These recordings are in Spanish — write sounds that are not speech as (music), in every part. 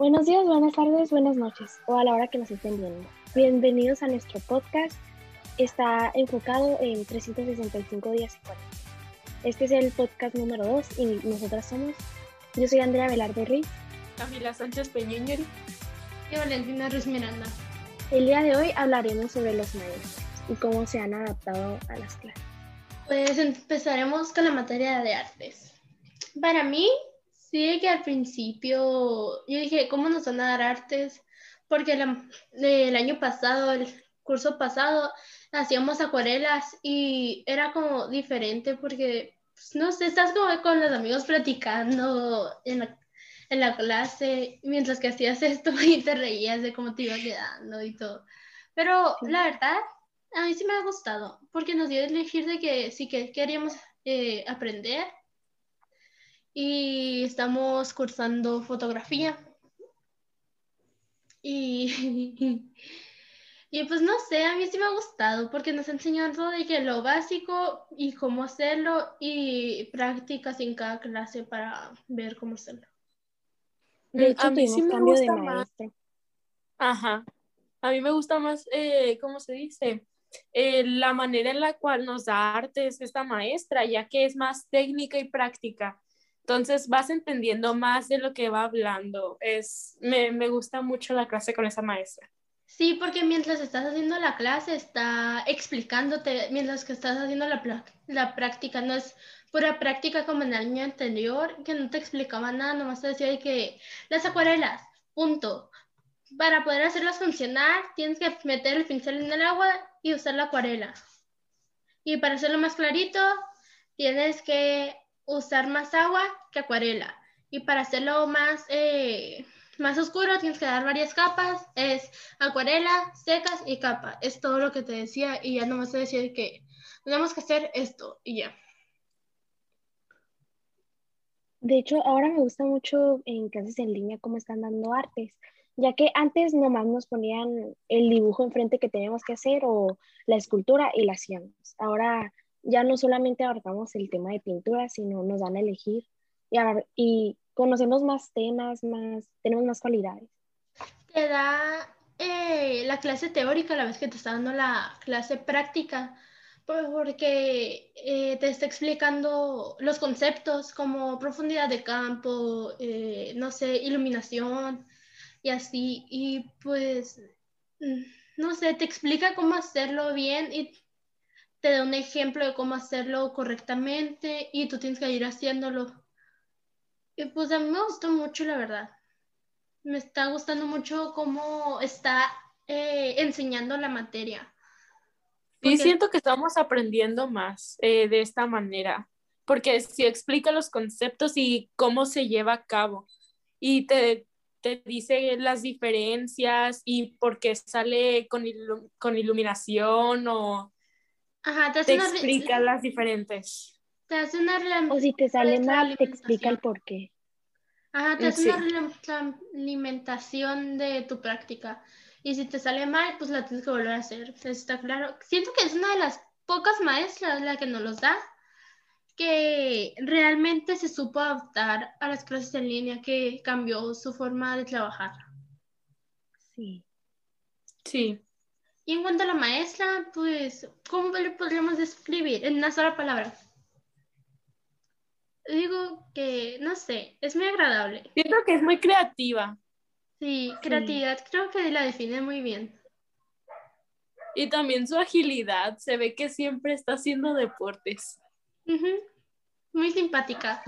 Buenos días, buenas tardes, buenas noches o a la hora que nos estén viendo. Bienvenidos a nuestro podcast. Está enfocado en 365 días y 40. Este es el podcast número 2 y nosotras somos, yo soy Andrea Velarde Ruiz. Camila Sánchez Peñeñeri. Y Valentina Ruiz Miranda. El día de hoy hablaremos sobre los maestros y cómo se han adaptado a las clases. Pues empezaremos con la materia de artes. Para mí, sí que al principio yo dije, ¿cómo nos van a dar artes? Porque el año pasado, el curso pasado, hacíamos acuarelas y era como diferente porque, pues, no sé, estás como con los amigos platicando en la, en la clase mientras que hacías esto (laughs) y te reías de cómo te iba quedando y todo. Pero la verdad, a mí sí me ha gustado porque nos dio a elegir de que sí que queríamos eh, aprender y estamos cursando fotografía. Y, (laughs) y pues no sé, a mí sí me ha gustado porque nos ha enseñado de que lo básico y cómo hacerlo y prácticas en cada clase para ver cómo hacerlo. De hecho, a mí sí me cambio de gusta más. maestro. Ajá. A mí me gusta más, eh, ¿cómo se dice? Eh, la manera en la cual nos da artes esta maestra, ya que es más técnica y práctica. Entonces vas entendiendo más de lo que va hablando. Es, me, me gusta mucho la clase con esa maestra. Sí, porque mientras estás haciendo la clase está explicándote, mientras que estás haciendo la, la práctica, no es pura práctica como en el año anterior, que no te explicaba nada, nomás te decía de que las acuarelas, punto. Para poder hacerlas funcionar, tienes que meter el pincel en el agua y usar la acuarela. Y para hacerlo más clarito, tienes que usar más agua que acuarela. Y para hacerlo más, eh, más oscuro, tienes que dar varias capas. Es acuarela, secas y capa. Es todo lo que te decía y ya nomás te decía de que tenemos que hacer esto y ya. De hecho, ahora me gusta mucho en clases en línea cómo están dando artes, ya que antes nomás nos ponían el dibujo enfrente que teníamos que hacer o la escultura y la hacíamos. Ahora ya no solamente abarcamos el tema de pintura, sino nos dan a elegir y, abar- y conocemos más temas, más, tenemos más cualidades. Te da eh, la clase teórica a la vez que te está dando la clase práctica, por- porque eh, te está explicando los conceptos como profundidad de campo, eh, no sé, iluminación y así. Y pues, mm, no sé, te explica cómo hacerlo bien y te da un ejemplo de cómo hacerlo correctamente y tú tienes que ir haciéndolo. Y pues a mí me gustó mucho, la verdad. Me está gustando mucho cómo está eh, enseñando la materia. Sí, Porque- siento que estamos aprendiendo más eh, de esta manera, porque si explica los conceptos y cómo se lleva a cabo y te, te dice las diferencias y por qué sale con, ilu- con iluminación o Ajá, te te hace re- explica las diferentes. te hace una re- O si te sale mal, te explica el por qué. Ajá, te Mm, hace una retroalimentación de tu práctica. Y si te sale mal, pues la tienes que volver a hacer. Está claro. Siento que es una de las pocas maestras la que nos los da que realmente se supo adaptar a las clases en línea, que cambió su forma de trabajar. Sí. Sí. Y en cuanto a la maestra, pues, ¿cómo le podríamos describir en una sola palabra? Digo que, no sé, es muy agradable. Siento que es muy creativa Sí, creatividad, creo que la define muy bien. y también su agilidad. Se ve que siempre está haciendo deportes. Ujú, Muy simpática.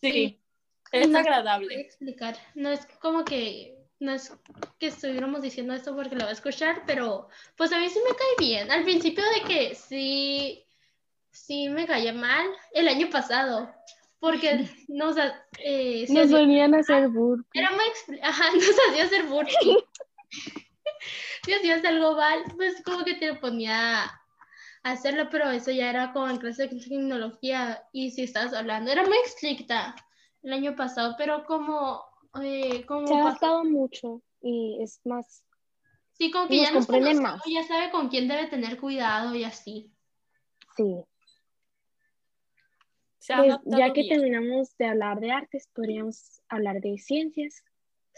Sí, Sí. es No agradable. explicar. No es como que, no es que estuviéramos diciendo esto porque lo va a escuchar, pero pues a mí sí me cae bien. Al principio de que sí, sí me caía mal el año pasado, porque nos, eh, Nos hacía- venían a hacer burpees. Era muy Ajá, (laughs) nos hacía hacer burpee. si hacías algo mal, pues como que te ponía a hacerlo, pero eso ya era como en clase de tecnología y si estabas hablando, era muy estricta el año pasado, pero como, eh, como Se ha adaptado mucho y es más, sí, como que ya nos comprende conoce, más. ya sabe con quién debe tener cuidado y así. sí. Se ha Pues ya que bien. terminamos de hablar de artes, podríamos hablar de ciencias.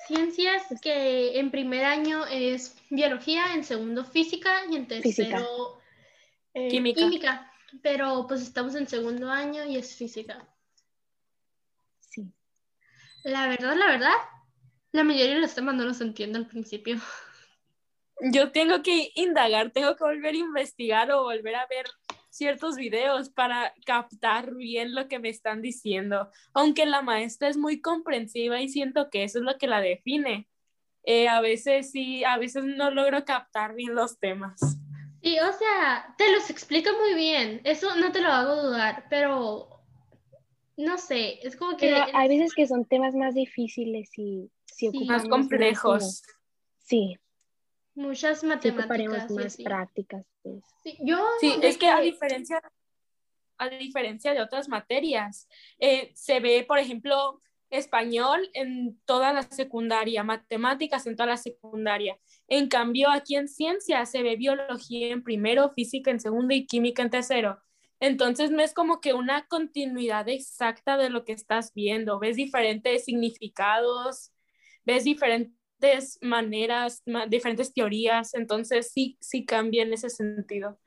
Ciencias que en primer año es biología, en segundo física y en tercero eh, química. química. Pero pues estamos en segundo año y es física. La verdad, la verdad, la mayoría de los temas no los entiendo al principio. (laughs) Yo tengo que indagar, tengo que volver a investigar o volver a ver ciertos videos para captar bien lo que me están diciendo, aunque la maestra es muy comprensiva y siento que eso es lo que la define. Eh, a veces sí, a veces no logro captar bien los temas. Sí, o sea, te los explica muy bien, eso no te lo hago dudar, pero no sé, es como que... Pero hay veces que son temas más difíciles y si Sí. Más complejos. Sí, muchas sí matemáticas. ocuparemos y más prácticas. pues. Sí, yo Sí, es que a diferencia, a diferencia de otras materias, eh, se ve, por ejemplo, español en toda la secundaria, matemáticas en toda la secundaria. En cambio, aquí en ciencias se ve biología en primero, física en segundo y química en tercero. Entonces no es como que una continuidad exacta de lo que estás viendo. Ves diferentes significados, ves diferentes maneras, ma- diferentes teorías. Entonces sí, sí cambia en ese sentido.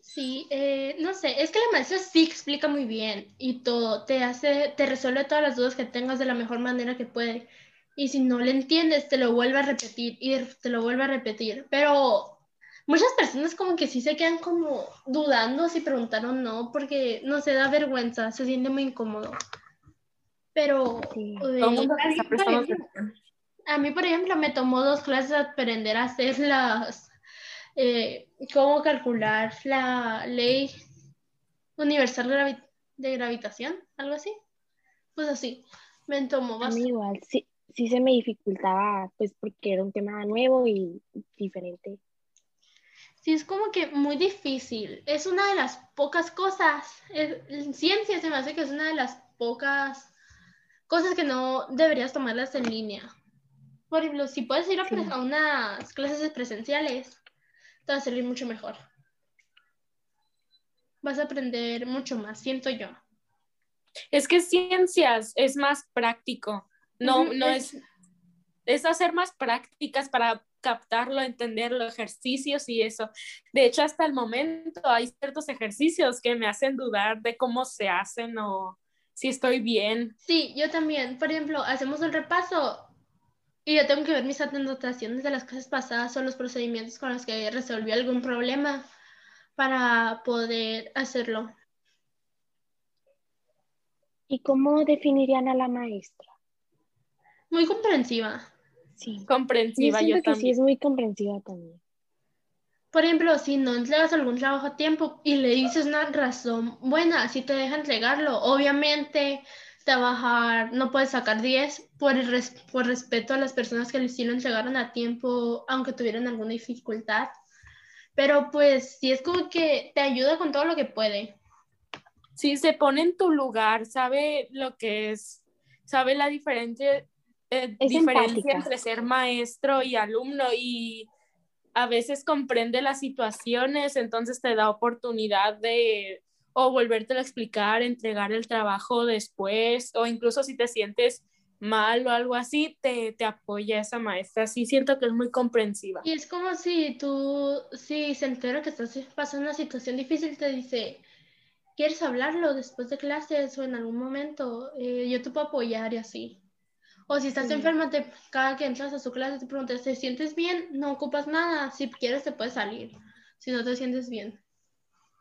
Sí, eh, no sé, es que la maestra sí explica muy bien y todo, te hace, te resuelve todas las dudas que tengas de la mejor manera que puede. Y si no le entiendes, te lo vuelve a repetir y te lo vuelve a repetir. Pero muchas personas como que sí se quedan como dudando si preguntaron o no, porque no se da vergüenza, se siente muy incómodo. Pero Sí. eh, a mí, por ejemplo, atención. a mí, por ejemplo, me tomó dos clases de aprender a hacer las, eh, cómo calcular la ley universal de, gravi- de gravitación, algo así. Pues así, me tomó A mí bastante. igual, sí, sí se me dificultaba, pues porque era un tema nuevo y diferente. Sí, es como que muy difícil. Es una de las pocas cosas, es- en ciencia se me hace que es una de las pocas cosas que no deberías tomarlas en línea. Por ejemplo, si puedes ir a, pre- Sí. a unas clases presenciales, te va a salir mucho mejor. Vas a aprender mucho más, siento yo. Es que ciencias es más práctico, no, no es, es hacer más prácticas para captarlo, entenderlo, ejercicios y eso. De hecho, hasta el momento hay ciertos ejercicios que me hacen dudar de cómo se hacen o si estoy bien. Sí, yo también. Por ejemplo, hacemos un repaso y yo tengo que ver mis anotaciones de las clases pasadas o los procedimientos con los que resolví algún problema para poder hacerlo. ¿Y cómo definirían a la maestra? Muy comprensiva. Sí. Comprensiva, yo, siento que sí también. es muy comprensiva también. Por ejemplo, si no entregas algún trabajo a tiempo y le dices una razón buena, si te deja entregarlo, obviamente te va a bajar, no puedes sacar 10 por, el res- por respeto a las personas que sí lo entregaron a tiempo, aunque tuvieran alguna dificultad. Pero pues sí es como que te ayuda con todo lo que puede. Sí, se pone en tu lugar, sabe lo que es, sabe la diferencia, eh, diferencia empática. entre ser maestro y alumno y a veces comprende las situaciones, entonces te da oportunidad de o volvértelo a explicar, entregar el trabajo después, o incluso si te sientes mal o algo así, te, te apoya esa maestra. Sí, siento que es muy comprensiva. Y es como si tú, si se entera que estás pasando una situación difícil, te dice, ¿quieres hablarlo después de clases o en algún momento? Eh, yo te puedo apoyar y así. O si estás Sí. enferma, te, cada que entras a su clase te preguntas, ¿te sientes bien? No ocupas nada. Si quieres, te puedes salir. Si no te sientes bien.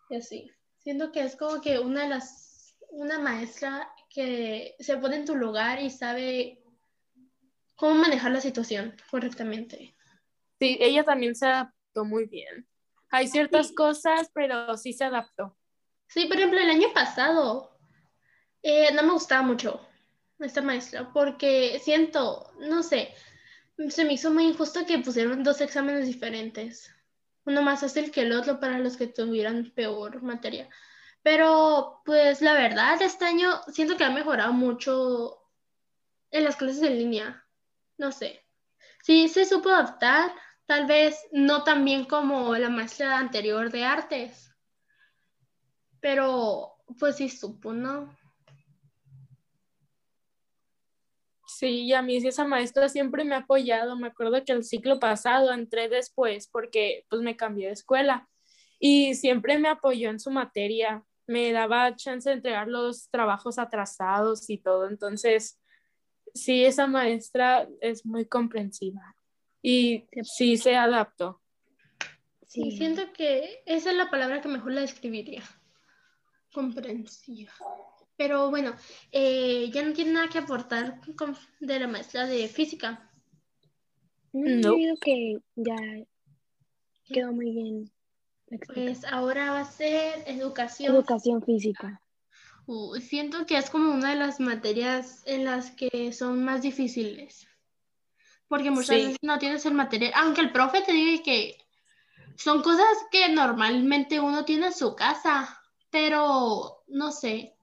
Y así. Siento que es como que una de las, una maestra que se pone en tu lugar y sabe cómo manejar la situación correctamente. Sí, ella también se adaptó muy bien. Hay ciertas Sí. cosas, pero sí se adaptó. Sí, por ejemplo, el año pasado eh, no me gustaba mucho esta maestra porque siento, no sé, se me hizo muy injusto que pusieron dos exámenes diferentes. Uno más fácil que el otro para los que tuvieran peor materia. Pero, pues la verdad, este año siento que ha mejorado mucho en las clases en línea. No sé. Sí, se supo adaptar, tal vez no tan bien como la maestra anterior de artes. Pero, pues sí supo, ¿no? Sí, y a mí esa maestra siempre me ha apoyado. Me acuerdo que el ciclo pasado entré después porque pues me cambié de escuela y siempre me apoyó en su materia. Me daba chance de entregar los trabajos atrasados y todo. Entonces, sí, esa maestra es muy comprensiva y sí se adaptó. Sí, siento que esa es la palabra que mejor la describiría. Comprensiva. Pero bueno, eh, ya no tiene nada que aportar de la maestra de física. No, no. que ya quedó muy bien. Pues ahora va a ser educación. Educación física. siento que es como una de las materias en las que son más difíciles. Porque muchas veces no tienes el material, aunque el profe te diga que son cosas que normalmente uno tiene en su casa, pero no sé,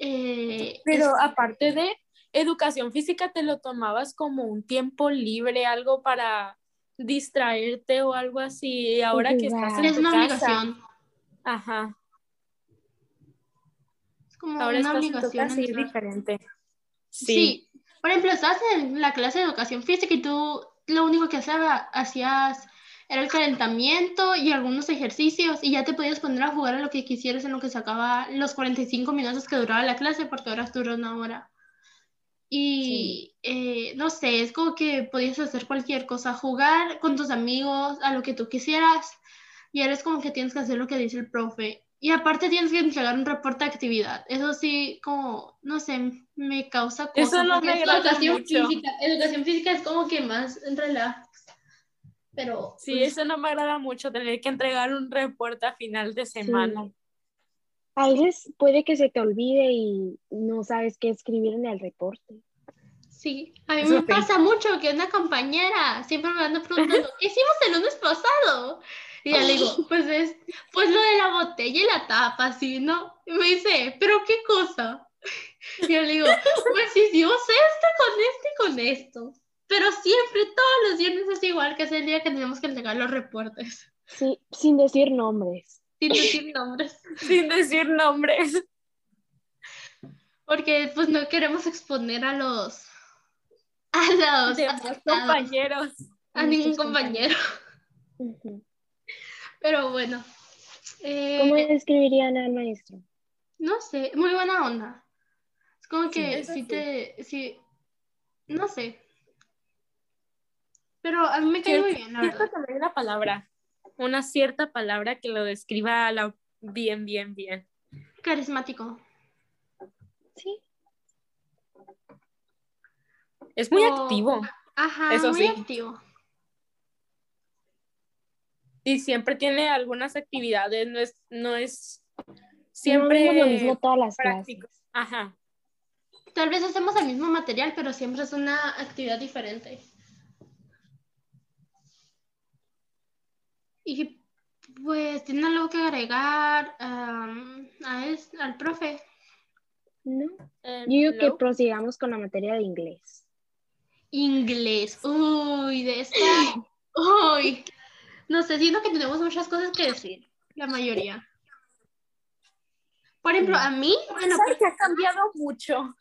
eh, Pero aparte de educación física, ¿te lo tomabas como un tiempo libre, algo para distraerte o algo así? Ahora que estás en es una obligación. Ajá. Es como una obligación. En diferente. Sí. Por ejemplo, estás en la clase de educación física y tú lo único que hacías era el calentamiento y algunos ejercicios y ya te podías poner a jugar a lo que quisieras en lo que se acaba los 45 minutos que duraba la clase porque ahora dura una hora. Y eh, no sé, es como que podías hacer cualquier cosa, jugar con tus amigos, a lo que tú quisieras y ahora es como que tienes que hacer lo que dice el profe. Y aparte tienes que entregar un reporte de actividad. Eso sí, como, no sé, me causa cosas. Eso no me educación física. Educación física es como que más relax pero... Sí, pues eso no me agrada mucho, tener que entregar un reporte a final de semana. A veces puede que se te olvide y no sabes qué escribir en el reporte. Sí, a mí me pasa mucho que una compañera siempre me anda preguntando, (laughs) ¿qué hicimos el lunes pasado? Y ya le digo, (laughs) pues es, pues lo de la botella y la tapa, así, ¿no? Y me dice, ¿pero qué cosa? (laughs) Y yo le digo, pues hicimos esto con esto y con esto. Pero siempre, todos los viernes es igual, que es el día que tenemos que entregar los reportes. Sí, sin decir nombres. Sin decir nombres. (laughs) sin decir nombres. Porque pues no queremos exponer a los a los, compañeros. A ningún compañero. Pero bueno. Eh, ¿Cómo describirían al maestro? No sé, muy buena onda. Es como que si te, si, no sé, pero a mí me cae muy bien, la verdad. hay una palabra, una cierta palabra que lo describa bien, bien, bien. Carismático. Sí. Es muy activo. Ajá, Eso muy activo. Y siempre tiene algunas actividades, no es, no es siempre lo mismo todas las prácticas. Ajá. Tal vez hacemos el mismo material, pero siempre es una actividad diferente. Y pues, ¿tiene algo que agregar a es, al profe? No. Eh, Yo que prosigamos con la materia de inglés. Inglés. Uy, de esta. Uy. No sé, siento que tenemos muchas cosas que decir. La mayoría. Por ejemplo, a mí. Bueno, pues, que ha cambiado mucho.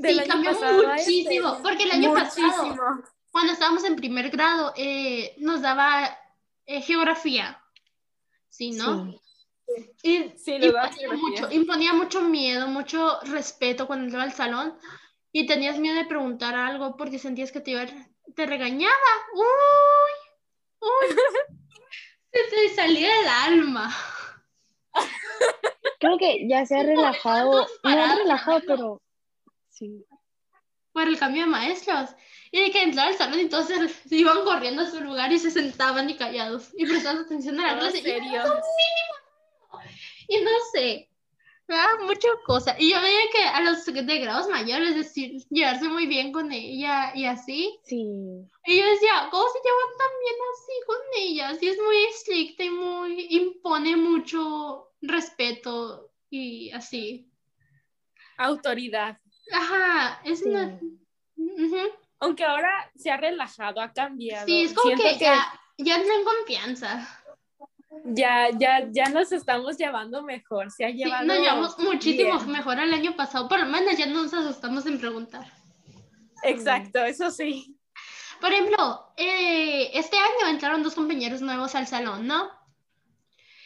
sí, cambió este. muchísimo. Porque el año pasado, cuando estábamos en primer grado, eh, nos daba eh, geografía, ¿sí, no? Sí. sí imponía, mucho, imponía mucho miedo, mucho respeto cuando entraba al salón y tenías miedo de preguntar algo porque sentías que te, iba, te regañaba. ¡Uy! ¡Uy! (laughs) Se te salía el alma. (laughs) Creo que ya se ha relajado, no ha relajado, pero sí. Por el cambio de maestros. Y de que entraba al salón y todos se, (laughs) iban corriendo a su lugar y se sentaban y callados y prestaban atención a la clase. Serio? Y, y no sé, me daba mucha cosa. Y yo veía que a los de grados mayores, es decir, llevarse muy bien con ella y así. Sí. Y yo decía, ¿cómo se llevan tan bien así con ella? Sí, es muy estricta y muy, impone mucho respeto y así. Autoridad. Ajá, es una... Aunque ahora se ha relajado, ha cambiado. Sí, es como que, ya, ya no confianza. Ya, ya, ya nos estamos llevando mejor. Se ha llevado. nos llevamos muchísimo mejor el año pasado. Por lo menos ya no nos asustamos en preguntar. Exacto, eso sí. Por ejemplo, eh, este año entraron dos compañeros nuevos al salón, ¿no?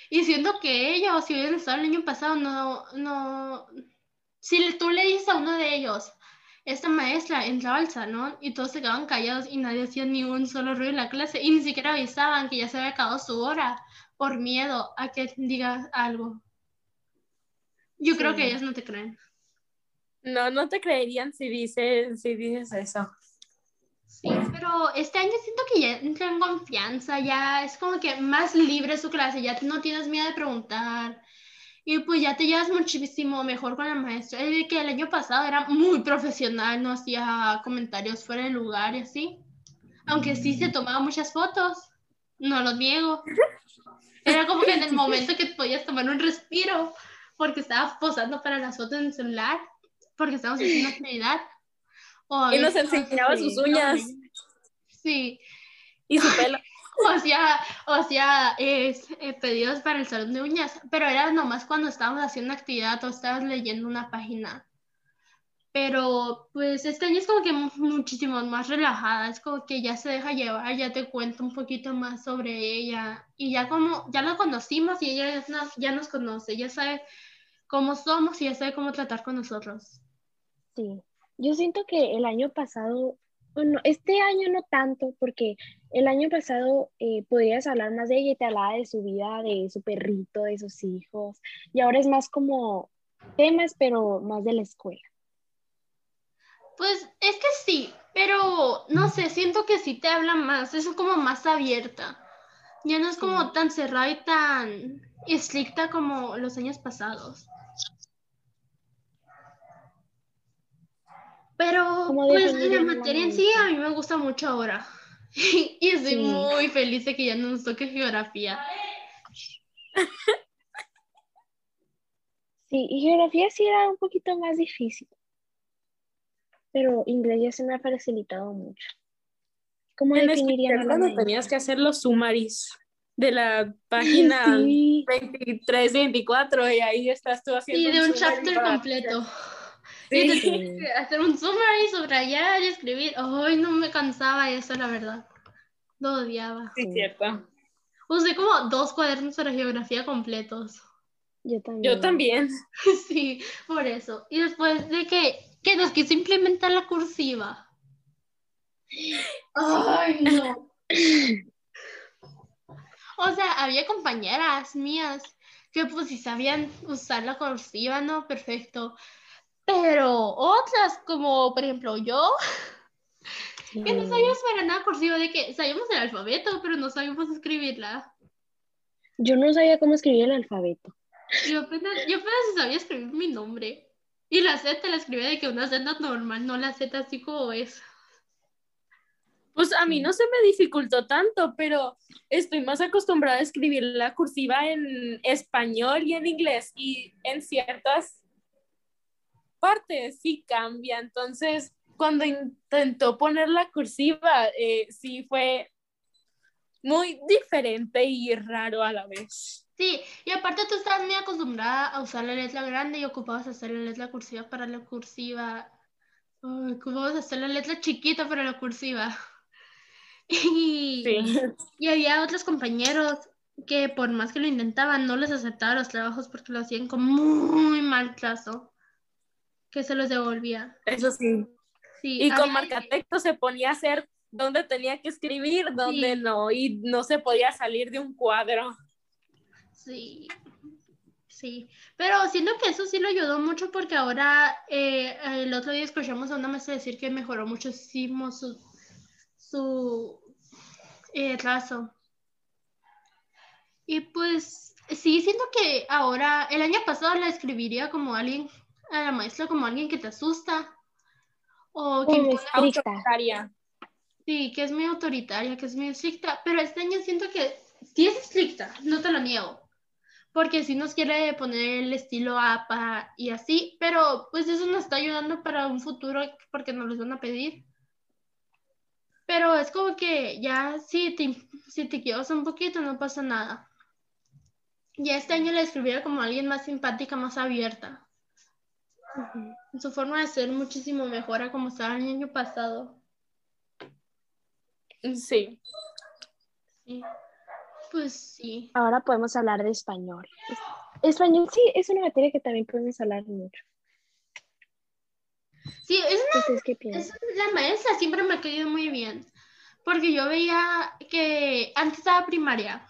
Y siento que ellos, si hubieran estado el año pasado, no, no, si tú le dices a uno de ellos, esta maestra entraba al salón y todos se quedaban callados y nadie hacía ni un solo ruido en la clase y ni siquiera avisaban que ya se había acabado su hora por miedo a que digas algo. Yo creo que ellos no te creen. No, no te creerían si dices, si dices eso. Sí, pero este año siento que ya entra en confianza, ya es como que más libre su clase, ya no tienes miedo de preguntar y pues ya te llevas muchísimo mejor con la maestra. El que el año pasado era muy profesional, no hacía comentarios fuera de lugar y así. Aunque sí se tomaba muchas fotos, no lo niego. (laughs) Era como que en el momento que podías tomar un respiro, porque estaba posando para las fotos en el celular, porque estábamos haciendo actividad. (laughs) y nos enseñaba sus uñas. Sí. Y su pelo. (laughs) O sea, o sea, es, eh, pedidos para el salón de uñas, pero era nomás cuando estábamos haciendo actividad o estabas leyendo una página. Pero pues este año es como que muchísimo más relajada, es como que ya se deja llevar, ya te cuento un poquito más sobre ella y ya como ya la conocimos y ella ya nos conoce, ya sabe cómo somos y ya sabe cómo tratar con nosotros. Sí, yo siento que el año pasado, bueno, este año no tanto, porque el año pasado eh, podías hablar más de ella y te hablaba de su vida, de su perrito, de sus hijos, y ahora es más como temas, pero más de la escuela. Pues es que sí, pero no sé, siento que sí te habla más, es como más abierta. Ya no es como tan cerrada y tan estricta como los años pasados. Pero pues la materia en sí a mí me gusta mucho ahora. (laughs) y estoy muy feliz de que ya no nos toque geografía. Sí, y geografía sí era un poquito más difícil pero inglés ya se me ha facilitado mucho. ¿Cómo definirían cuando tenías que hacer los summaries de la página (laughs) 23, 24 y ahí estás tú haciendo Sí, de un, chapter completo. Sí. Y hacer un summary, subrayar y escribir. Ay, no me cansaba eso, la verdad. Lo odiaba. Sí, cierto. Usé como dos cuadernos de geografía completos. Yo también. Yo también. (laughs) Sí, por eso. Y después de que que nos quiso implementar la cursiva. Ay, no. O sea, había compañeras mías que pues si sabían usar la cursiva, ¿no? Perfecto. Pero otras, como por ejemplo yo, (laughs) que no sabíamos para nada cursiva, de que sabíamos el alfabeto, pero no sabíamos escribirla. Yo no sabía cómo escribir el alfabeto. Yo apenas, yo apenas sabía escribir mi nombre. Y la Z la escribí de que una Z normal, no la Z así como es. Pues a mí no se me dificultó tanto, pero estoy más acostumbrada a escribir la cursiva en español y en inglés y en ciertas partes sí cambia. Entonces, cuando intentó poner la cursiva, eh, sí fue muy diferente y raro a la vez. Sí, y aparte tú estás muy acostumbrada a usar la letra grande y ocupabas hacer la letra cursiva para la cursiva. ocupabas hacer la letra chiquita para la cursiva. (laughs) Y, y había otros compañeros que por más que lo intentaban, no les aceptaba los trabajos porque lo hacían con muy mal trazo, que se los devolvía. Eso sí. sí y con marcatexto se ponía a hacer dónde tenía que escribir, dónde no, y no se podía salir de un cuadro. Sí, sí, pero siento que eso sí lo ayudó mucho porque ahora eh, el otro día escuchamos a una maestra decir que mejoró muchísimo su, su eh, trazo. Y pues sí, siento que ahora, el año pasado la escribiría como alguien, a la maestra como alguien que te asusta o que es autoritaria. Sí, que es muy autoritaria, que es muy estricta, pero este año siento que sí es estricta, no te lo niego porque si nos quiere poner el estilo APA y así, pero pues eso nos está ayudando para un futuro porque nos los van a pedir. Pero es como que ya si te, si te equivocas un poquito no pasa nada. Ya este año la escribiera como alguien más simpática, más abierta. Su forma de ser muchísimo mejor a como estaba el año pasado. Sí. Sí. Pues sí. Ahora podemos hablar de español. Español sí, es una materia que también podemos hablar mucho. Sí, es una, ¿Ustedes qué es- piensan? la maestra siempre me ha caído muy bien. Porque yo veía que antes estaba primaria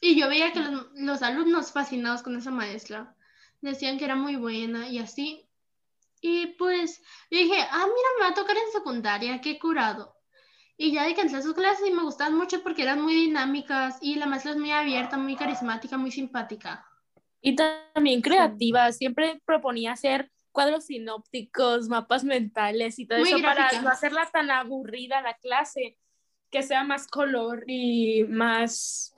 y yo veía que los, los alumnos fascinados con esa maestra decían que era muy buena y así. Y pues yo dije, ah, mira, me va a tocar en secundaria, qué curado. Y ya de que entré a sus clases y me gustaban mucho porque eran muy dinámicas y la maestra es muy abierta, muy carismática, muy simpática. Y también creativa, siempre proponía hacer cuadros sinópticos, mapas mentales y todo Muy eso para no hacerla tan aburrida la clase, que sea más color y más,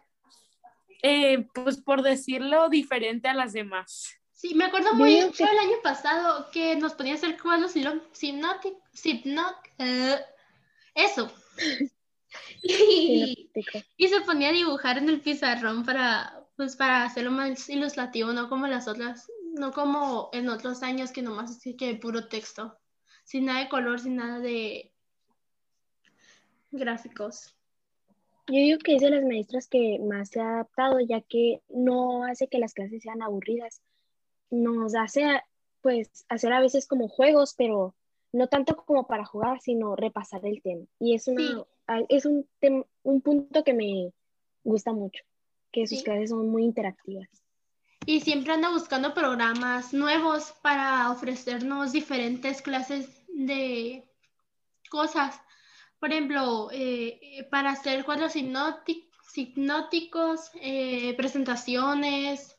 eh, pues por decirlo, diferente a las demás. Sí, me acuerdo muy que- fue el año pasado que nos ponía a hacer cuadros hipnóticos, eso. (laughs) Y, se ponía a dibujar en el pizarrón para, pues, para hacerlo más ilustrativo, no como las otras, no como en otros años que nomás así que puro texto, sin nada de color, sin nada de gráficos. Yo digo que es de las maestras que más se ha adaptado, ya que no hace que las clases sean aburridas. Nos hace, pues, hacer a veces como juegos, pero no tanto como para jugar, sino repasar el tema. Y es, una, Sí. es un, tem- un punto que me gusta mucho, que sus Sí. clases son muy interactivas. Y siempre anda buscando programas nuevos para ofrecernos diferentes clases de cosas. Por ejemplo, eh, para hacer cuadros hipnóti- hipnóticos, eh, presentaciones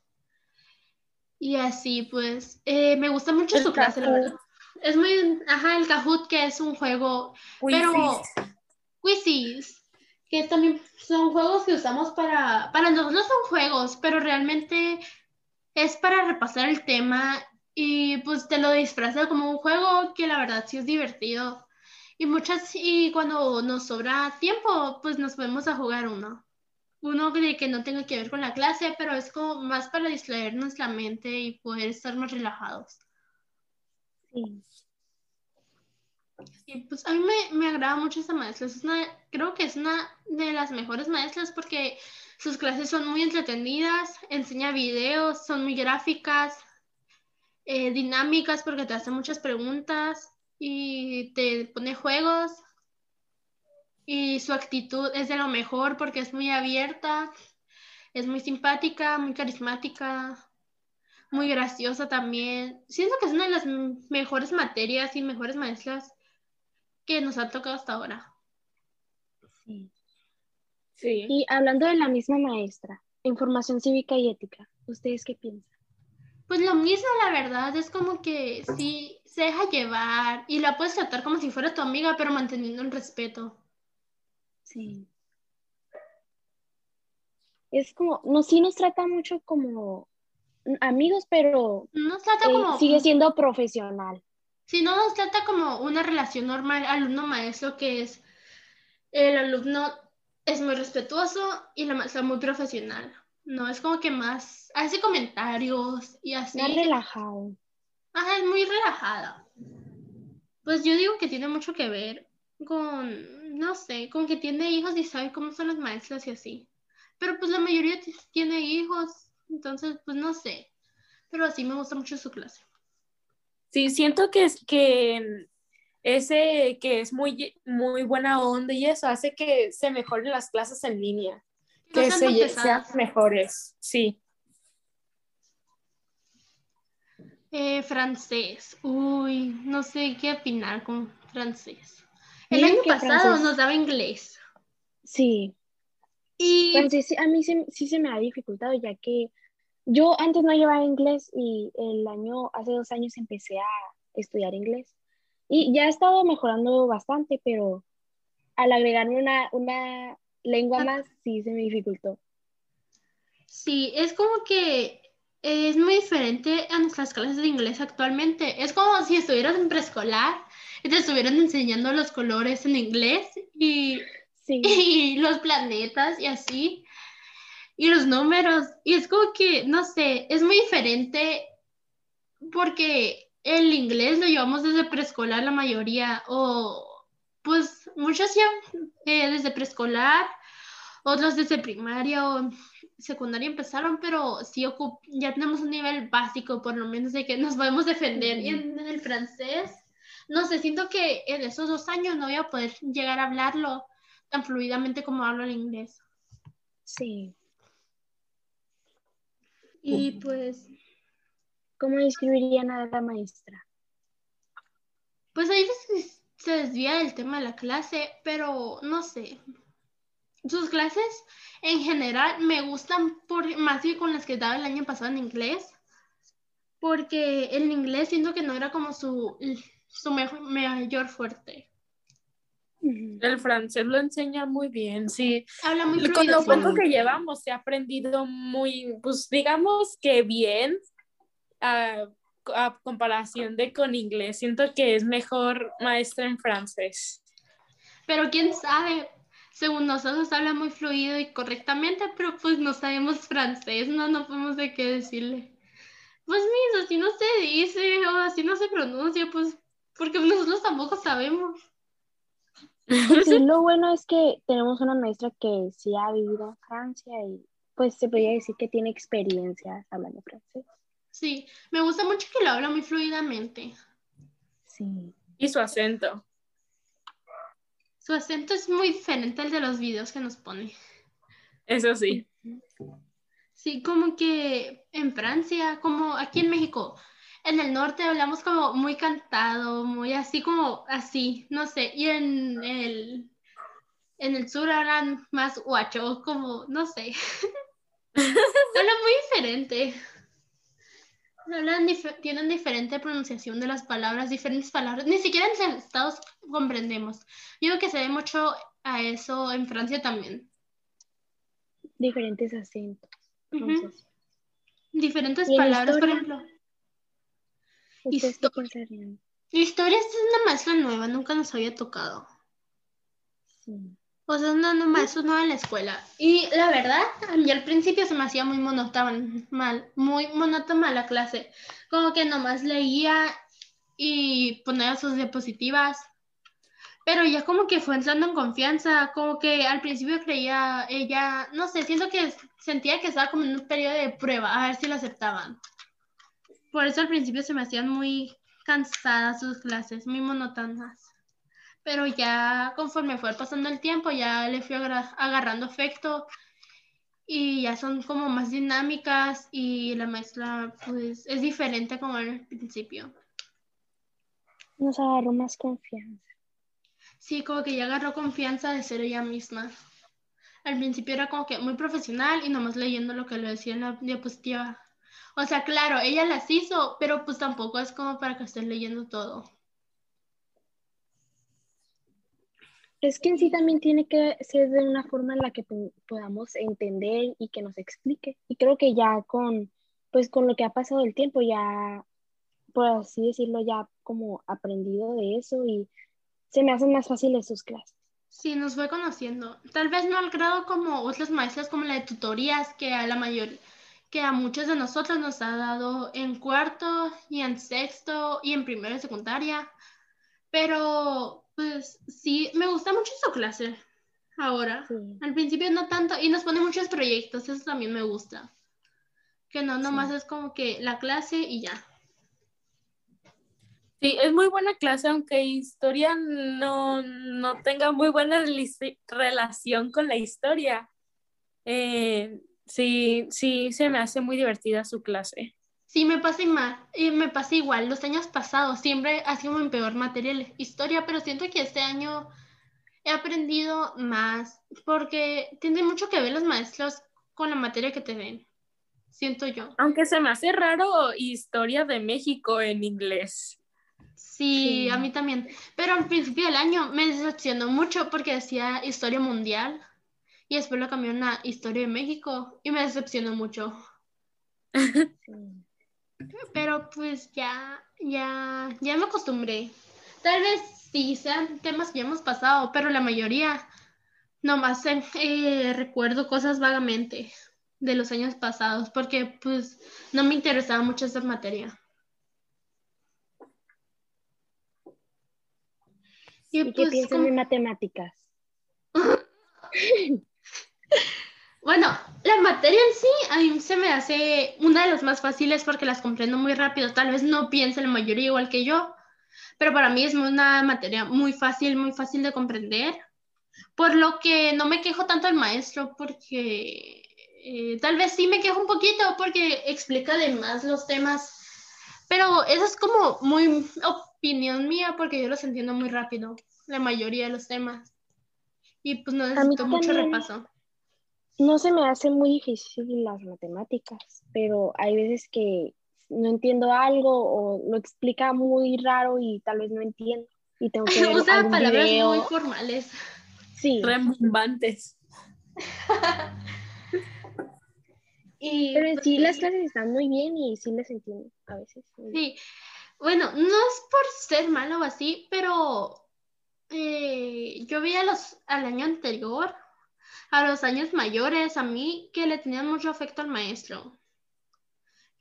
y así, pues. Eh, me gusta mucho El su clase, la verdad. Es muy, ajá, el Kahoot, que es un juego, pero Quizzes. Quizzes, que también son juegos que usamos para, para nosotros son juegos, pero realmente es para repasar el tema y pues te lo disfraza como un juego que la verdad sí es divertido. Y muchas, y cuando nos sobra tiempo, pues nos podemos a jugar uno. Uno de que no tenga que ver con la clase, pero es como más para distraernos la mente y poder estar más relajados. Sí. Y pues a mí me, me agrada mucho esa maestra. Es una, creo que es una de las mejores maestras porque sus clases son muy entretenidas, enseña videos, son muy gráficas, eh, dinámicas porque te hace muchas preguntas y te pone juegos. Y su actitud es de lo mejor porque es muy abierta, es muy simpática, muy carismática, muy graciosa también. Siento que es una de las mejores materias y mejores maestras que nos han tocado hasta ahora. sí. Sí. Y hablando de la misma maestra, en formación cívica y ética, ¿ustedes qué piensan? Pues lo mismo, la verdad, es como que sí se deja llevar y la puedes tratar como si fuera tu amiga, pero manteniendo el respeto. Sí. Es como, no, sí nos trata mucho como amigos, pero No nos trata eh, como, sigue siendo profesional. si no nos trata como una relación normal alumno-maestro, que es el alumno es muy respetuoso y la maestra muy profesional. No, es como que más hace comentarios y así. Más relajado. Ajá, es muy relajada. Pues yo digo que tiene mucho que ver con, no sé, con que tiene hijos y sabe cómo son las maestras y así. Pero pues la mayoría tiene hijos, entonces pues no sé. Pero así me gusta mucho su clase. Sí, siento que es que ese que es muy, muy buena onda y eso hace que se mejoren las clases en línea, No que sean se, mejores. Sí. Eh, francés. Uy, no sé qué opinar con francés. El año pasado francés- nos daba inglés. Sí, Y sí, a mí se- sí se me ha dificultado, ya que yo antes no llevaba inglés y el año, hace dos años empecé a estudiar inglés. Y ya he estado mejorando bastante, pero al agregarme una, una lengua Ah. más, sí se me dificultó. Sí, es como que es muy diferente a nuestras clases de inglés actualmente. Es como si estuvieras en preescolar y te estuvieran enseñando los colores en inglés y, Sí, (laughs) y los planetas y así, y los números. Y es como que, no sé, es muy diferente porque el inglés lo llevamos desde preescolar la mayoría, o pues muchos ya eh, desde preescolar, otros desde primaria o secundaria empezaron, pero sí ya tenemos un nivel básico, por lo menos de que nos podemos defender. Y en, el francés, no sé, siento que en esos dos años no voy a poder llegar a hablarlo tan fluidamente como hablo el inglés. Sí. Y pues... ¿Cómo describirían a la maestra? Pues ahí se desvía del tema de la clase, pero no sé. Sus clases en general me gustan por, más que con las que daba el año pasado en inglés, porque el inglés siento que no era como su, su mayor fuerte. El francés lo enseña muy bien, sí. Habla muy Con lo poco que llevamos se ha aprendido muy, pues digamos que bien, a, a, comparación de con inglés. Siento que es mejor maestra en francés. Pero quién sabe, según nosotros habla muy fluido y correctamente, pero pues no sabemos francés, no, no podemos de qué decirle. Pues mis, así no se dice o así no se pronuncia, pues porque nosotros tampoco sabemos. (laughs) Sí, lo bueno es que tenemos una maestra que sí ha vivido en Francia y pues se podría decir que tiene experiencia hablando francés. Sí, me gusta mucho que lo habla muy fluidamente. Sí. Y su acento. Su acento es muy diferente al de los videos que nos pone. Eso sí. Sí, como que en Francia, como aquí en México, en el norte hablamos como muy cantado, muy así como así, no sé, y en el, en el sur hablan más guacho, como, no sé. (laughs) Hablan muy diferente. Hablan tienen diferente pronunciación de las palabras, diferentes palabras. Ni siquiera en Estados comprendemos. Yo creo que se ve mucho a eso en Francia también. Diferentes acentos. Diferentes palabras, por ejemplo. Historia es una maestra nueva, nunca nos había tocado. Sí. O sea, una, maestra nueva en la escuela. Y la verdad, a mí al principio se me hacía muy monótona, mal, muy monótona la clase. Como que nomás leía y ponía sus diapositivas. Pero ya como que fue entrando en confianza, como que al principio creía ella, no sé, siento que sentía que estaba como en un periodo de prueba, a ver si la aceptaban. Por eso al principio se me hacían muy cansadas sus clases, muy monótonas. Pero ya conforme fue pasando el tiempo, ya le fui agarrando efecto y ya son como más dinámicas y la maestra pues es diferente como al principio. Nos agarró más confianza. Sí, como que ya agarró confianza de ser ella misma. Al principio era como que muy profesional y nomás leyendo lo que le decía en la diapositiva. O sea, claro, ella las hizo, pero pues tampoco es como para que estés leyendo todo. Es que en sí también tiene que ser de una forma en la que podamos entender y que nos explique. Y creo que ya con, pues con lo que ha pasado el tiempo, ya, por así decirlo, ya como aprendido de eso y se me hacen más fáciles sus clases. Sí, nos fue conociendo. Tal vez no al grado como otras maestras como la de tutorías, que a la mayoría, que a muchos de nosotros nos ha dado en cuarto y en sexto y en primero y secundaria. Pero, pues sí, me gusta mucho su clase ahora. Al principio no tanto, y nos pone muchos proyectos, eso también me gusta. Que no, nomás es como que la clase y ya. Sí, es muy buena clase, aunque historia no, no tenga muy buena relación con la historia. Eh, Sí, sí, se me hace muy divertida su clase. Sí, me pasa igual, me pasa igual. Los años pasados siempre ha sido mi peor material, historia, pero siento que este año he aprendido más porque tiene mucho que ver los maestros con la materia que te den. Siento yo. Aunque se me hace raro historia de México en inglés. Sí, sí, a mí también. Pero al principio del año me decepcionó mucho porque decía historia mundial y después lo cambió a Historia de México y me decepcionó mucho. Pero pues ya, ya, ya me acostumbré. Tal vez sí sean temas que ya hemos pasado, pero la mayoría nomás eh, eh recuerdo cosas vagamente de los años pasados porque pues no me interesaba mucho esa materia. ¿Y, ¿Y pues, qué piensan como... matemáticas? (laughs) bueno, la materia en sí a mí se me hace una de las más fáciles porque las comprendo muy rápido. Tal vez no piense la mayoría igual que yo, pero para mí es una materia muy fácil, muy fácil de comprender. Por lo que no me quejo tanto al maestro porque eh, tal vez sí me quejo un poquito porque explica de más los temas, pero eso es como muy opinión mía porque yo los entiendo muy rápido, la mayoría de los temas. Y pues no necesito mucho repaso. No se me hace muy difícil las matemáticas, pero hay veces que no entiendo algo o lo explica muy raro y tal vez no entiendo y tengo que (laughs) ver Usa palabras muy formales. Sí. Rembombantes. (laughs) y, Pero en sí las clases están muy bien y sí les entiendo a veces. Sí, bueno, no es por ser malo o así, pero eh, yo vi a los, al año anterior, a los años mayores, a mí que le tenían mucho afecto al maestro,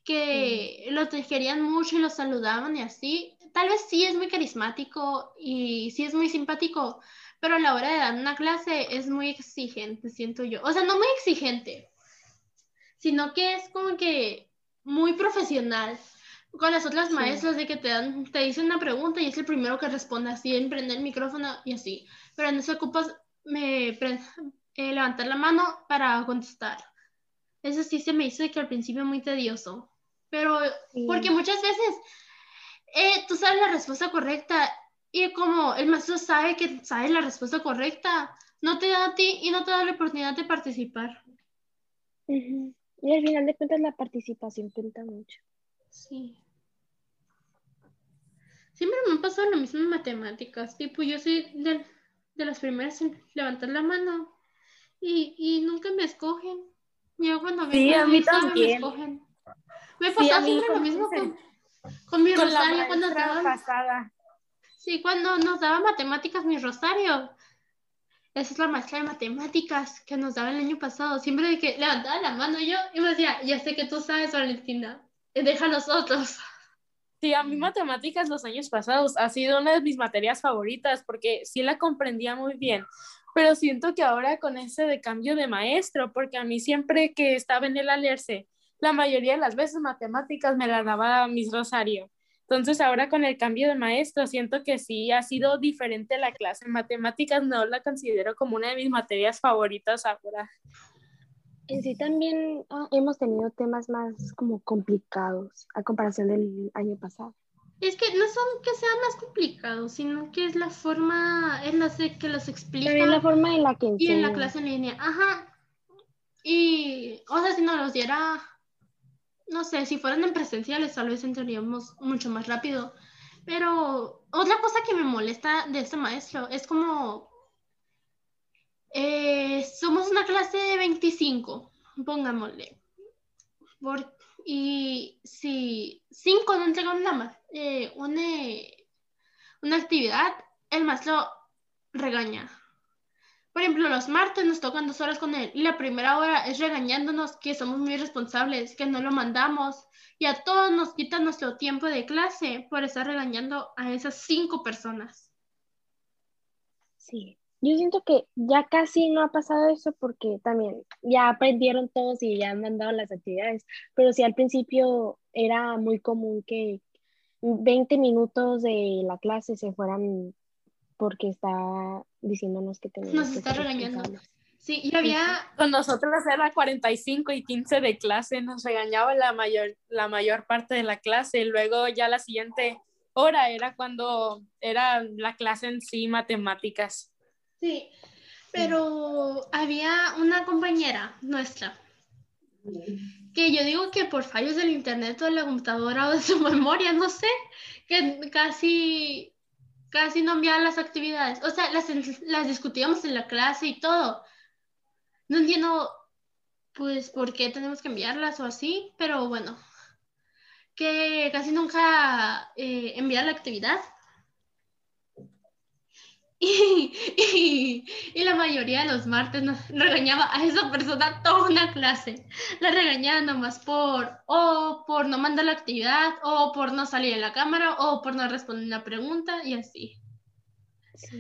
que lo querían mucho y lo saludaban y así. Tal vez sí es muy carismático y sí es muy simpático, pero a la hora de dar una clase es muy exigente, siento yo. O sea, no muy exigente, sino que es como que muy profesional. Con las otras maestras de que te dan, te dicen una pregunta y es el primero que responde así, en prender el micrófono y así. Pero en eso ocupas me, eh, levantar la mano para contestar. Eso sí se me hizo que al principio muy tedioso. Pero porque muchas veces eh, tú sabes la respuesta correcta y como el maestro sabe que sabes la respuesta correcta, no te da a ti y no te da la oportunidad de participar. Y al final de cuentas la participación cuenta mucho. Sí. Siempre me ha pasado lo mismo en matemáticas. Tipo, yo soy de, de las primeras en levantar la mano y, y nunca me escogen. Yo cuando sí, a mí también. me escogen. Me pasa siempre lo mismo con, con mi rosario cuando estaba pasada. Sí, cuando nos daba matemáticas mi Rosario. Esa es la maestra de matemáticas que nos daba el año pasado. Siempre de que levantaba la mano yo y me decía, ya sé que tú sabes, Valentina, deja a nosotros. Sí, a mí matemáticas los años pasados ha sido una de mis materias favoritas porque sí la comprendía muy bien, pero siento que ahora con ese de cambio de maestro, porque a mí siempre que estaba en el alerce, la mayoría de las veces matemáticas me la daba mis Rosario. Entonces ahora con el cambio de maestro siento que sí ha sido diferente la clase. Matemáticas no la considero como una de mis materias favoritas ahora. En sí también ah, hemos tenido temas más como complicados a comparación del año pasado. Es que no son que sean más complicados, sino que es la forma en la que los explica. Pero la forma en la que Y en la clase en línea, ajá. Y, o sea, si no los diera no sé, si fueran en presenciales tal vez entraríamos mucho más rápido. Pero otra cosa que me molesta de este maestro es como, eh, somos una clase de 25, pongámosle. Y si 5 no entregan una, eh, una, una actividad, el maestro regaña. Por ejemplo, los martes nos tocan dos horas con él y la primera hora es regañándonos que somos muy responsables, que no lo mandamos y a todos nos quita nuestro tiempo de clase por estar regañando a esas cinco personas. Sí, yo siento que ya casi no ha pasado eso porque también ya aprendieron todos y ya han mandado las actividades, pero sí al principio era muy común que 20 minutos de la clase se fueran porque está diciéndonos que tenemos Nos está regañando. Sí, y había... Con nosotros era 45 y 15 de clase, nos regañaba la mayor, la mayor parte de la clase, y luego ya la siguiente hora era cuando era la clase en sí, matemáticas. Sí, pero había una compañera nuestra que yo digo que por fallos del internet o de la computadora o de su (laughs) memoria, no sé, que casi casi no enviaban las actividades. O sea, las, las discutíamos en la clase y todo. No entiendo, pues, por qué tenemos que enviarlas o así, pero bueno, que casi nunca eh, enviaba la actividad. Y, la mayoría de los martes nos regañaba a esa persona toda una clase. La regañaba nomás por o por no mandar la actividad, o por no salir en la cámara, o por no responder una pregunta y así.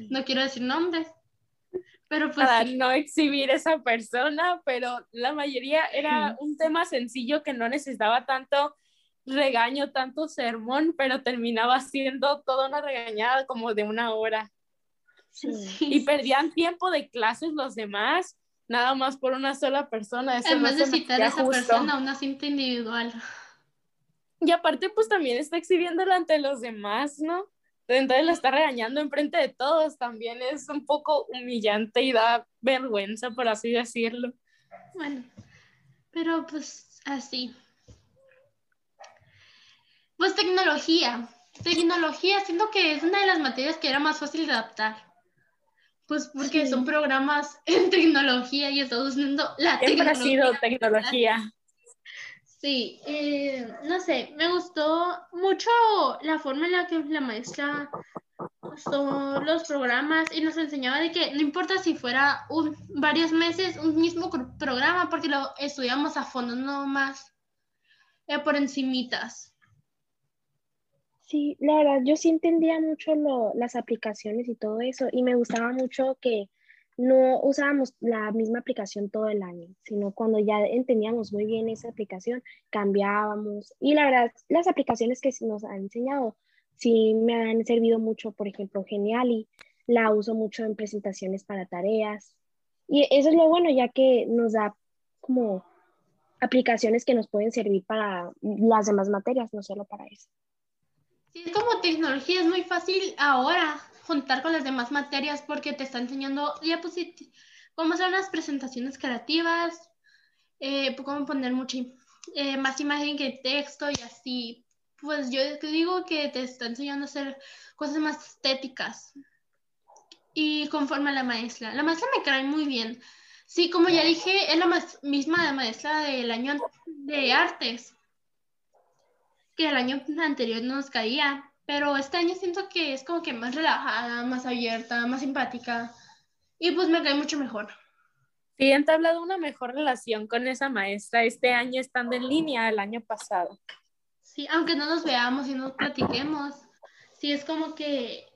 No quiero decir nombres. Pero pues, Para no exhibir esa persona, pero la mayoría era un tema sencillo que no necesitaba tanto regaño, tanto sermón, pero terminaba siendo toda una regañada como de una hora. (laughs) Y perdían tiempo de clases los demás, nada más por una sola persona. Eso Además de citar a esa persona una cinta individual. Y aparte, pues también está exhibiéndola ante los demás, ¿no? Entonces la está regañando enfrente de todos, también es un poco humillante y da vergüenza, por así decirlo. Bueno, pero pues así. Pues tecnología. Tecnología, siento que es una de las materias que era más fácil de adaptar. Pues porque son programas (laughs) en tecnología y estamos usando la Siempre ha sido tecnología. Sí, eh, no sé, me gustó mucho la forma en la que la maestra usó los programas y nos enseñaba de que no importa si fuera un, varios meses un mismo programa porque lo estudiamos a fondo, no más eh, por encimitas. Sí, la verdad, yo sí entendía mucho lo, las aplicaciones y todo eso y me gustaba mucho que no usábamos la misma aplicación todo el año, sino cuando ya entendíamos muy bien esa aplicación, cambiábamos. Y la verdad, las aplicaciones que nos han enseñado sí me han servido mucho, por ejemplo, Geniali, la uso mucho en presentaciones para tareas. Y eso es lo bueno, ya que nos da como aplicaciones que nos pueden servir para las demás materias, no solo para eso. Sí, es como tecnología, es muy fácil ahora juntar con las demás materias porque te está enseñando diapositivas, cómo hacer las presentaciones creativas, eh, cómo poner mucha, eh, más imagen que texto y así. Pues yo digo que te está enseñando a hacer cosas más estéticas. Y conforme a la maestra. La maestra me cae muy bien. Sí, como ya dije, es la misma maestra del año de artes, que el año anterior nos caía pero este año siento que es como que más relajada, más abierta, más simpática y pues me cae mucho mejor. Sí, he entablado una mejor relación con esa maestra este año estando en línea el año pasado. Sí, aunque no nos veamos y no platiquemos, sí es como que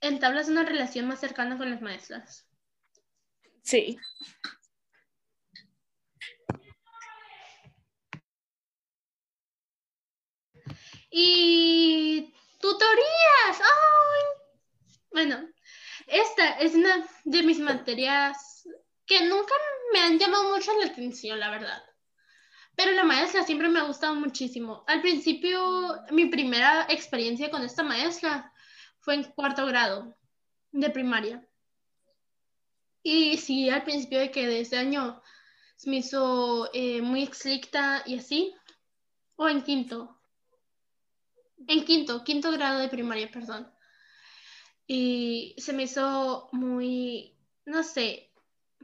entablas una relación más cercana con las maestras. Sí. Y tutorías. Bueno, esta es una de mis materias que nunca me han llamado mucho la atención, la verdad. Pero la maestra siempre me ha gustado muchísimo. Al principio, mi primera experiencia con esta maestra fue en cuarto grado de primaria. Y sí, al principio de que de ese año se me hizo eh, muy estricta y así. O en quinto. En quinto, quinto grado de primaria, perdón. Y se me hizo muy, no sé,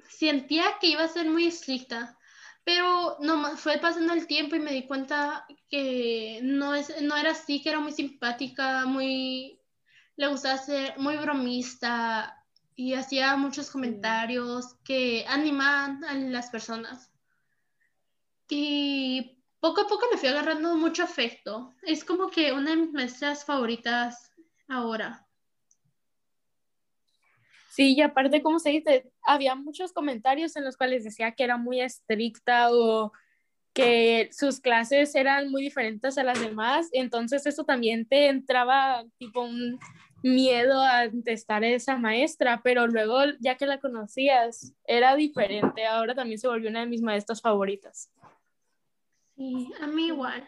sentía que iba a ser muy estricta, pero no fue pasando el tiempo y me di cuenta que no, es, no era así, que era muy simpática, muy, le gustaba ser muy bromista y hacía muchos comentarios que animaban a las personas. Y poco a poco me fui agarrando mucho afecto. Es como que una de mis maestras favoritas ahora. Sí, y aparte, como se dice, había muchos comentarios en los cuales decía que era muy estricta o que sus clases eran muy diferentes a las demás, entonces eso también te entraba tipo un miedo a testar a esa maestra, pero luego ya que la conocías era diferente, ahora también se volvió una de mis maestras favoritas. Sí, a mí igual.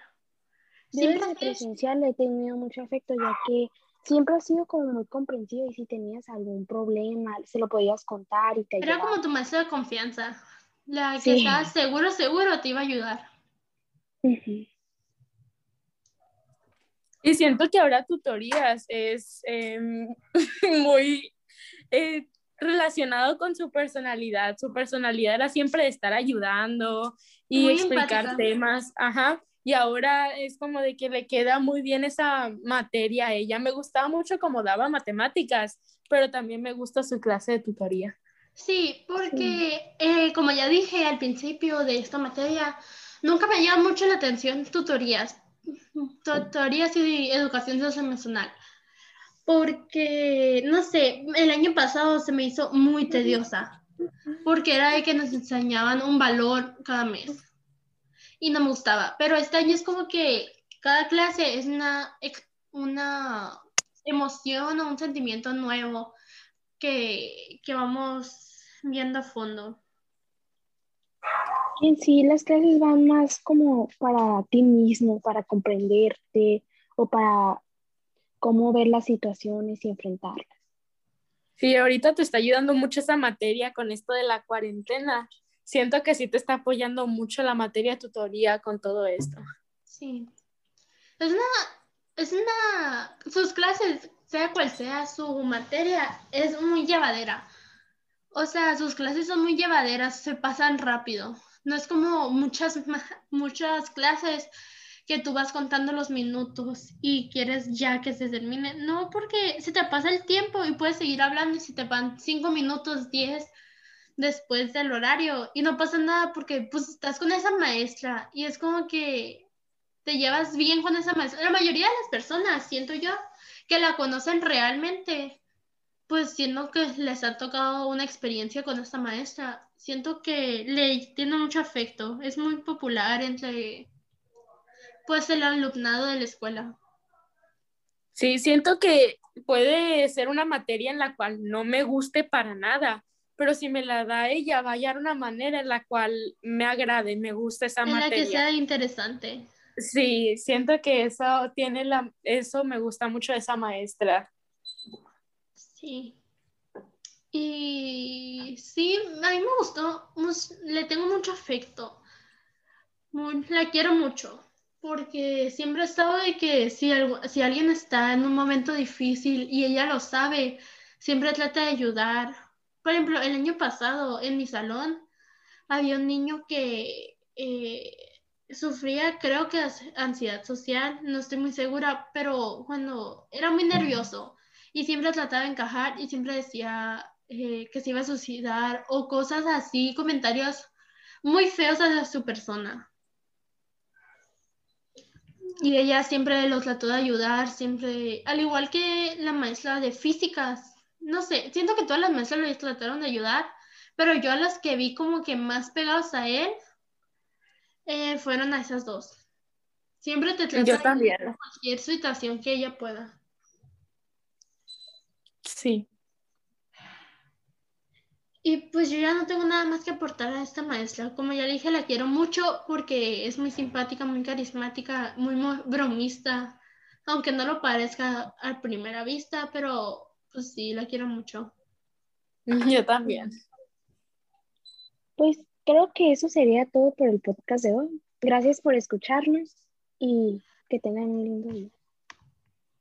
Yo desde presencial he tenido mucho afecto, ya que siempre has sido como muy comprensivo y si tenías algún problema, se lo podías contar y te Era como tu maestra de confianza, la que estabas seguro, seguro te iba a ayudar. Y siento que ahora tutorías es em, (laughs) muy eh, relacionado con su personalidad. Su personalidad era siempre de estar ayudando y explicar temas, ajá. Y ahora es como de que le queda muy bien esa materia a ella. Me gustaba mucho como daba matemáticas, pero también me gusta su clase de tutoría. Sí, porque eh, como ya dije al principio de esta materia, nunca me llama mucho la atención tutorías, tutorías y educación emocional porque, no sé, el año pasado se me hizo muy tediosa, porque era de que nos enseñaban un valor cada mes y no me gustaba, pero este año es como que cada clase es una, una emoción o un sentimiento nuevo que, que vamos viendo a fondo. En sí, las clases van más como para ti mismo, para comprenderte o para cómo ver las situaciones y enfrentarlas. Sí, ahorita te está ayudando mucho esa materia con esto de la cuarentena. Siento que sí te está apoyando mucho la materia tutoría con todo esto. Sí. Es una, es una, sus clases, sea cual sea su materia, es muy llevadera. O sea, sus clases son muy llevaderas, se pasan rápido. No es como muchas, muchas clases que tú vas contando los minutos y quieres ya que se termine. No, porque se te pasa el tiempo y puedes seguir hablando y si te van cinco minutos, diez después del horario y no pasa nada porque pues estás con esa maestra y es como que te llevas bien con esa maestra. La mayoría de las personas, siento yo, que la conocen realmente, pues siendo que les ha tocado una experiencia con esta maestra, siento que le tiene mucho afecto, es muy popular entre pues el alumnado de la escuela. Sí, siento que puede ser una materia en la cual no me guste para nada, pero si me la da ella, va a hallar una manera en la cual me agrade, me guste esa materia. En la que sea interesante. Sí, siento que eso tiene la, eso me gusta mucho de esa maestra. Sí. Y sí, a mí me gustó, le tengo mucho afecto. la quiero mucho, porque siempre he estado de que si, si alguien está en un momento difícil y ella lo sabe, siempre trata de ayudar. Por ejemplo, el año pasado en mi salón había un niño que eh, sufría, creo que ansiedad social, no estoy muy segura, pero cuando era muy nervioso y siempre trataba de encajar y siempre decía eh, que se iba a suicidar o cosas así, comentarios muy feos hacia su persona. Y ella siempre lo trató de ayudar, siempre, al igual que la maestra de físicas, no sé, siento que todas las maestras lo trataron de ayudar, pero yo a las que vi como que más pegados a él eh, fueron a esas dos. Siempre te tratan yo también. cualquier situación que ella pueda. Sí. Y pues yo ya no tengo nada más que aportar a esta maestra. Como ya dije, la quiero mucho porque es muy simpática, muy carismática, muy bromista, aunque no lo parezca a primera vista, pero pues sí, la quiero mucho. (laughs) Yo también. Pues creo que eso sería todo por el podcast de hoy. Gracias por escucharnos y que tengan un lindo día.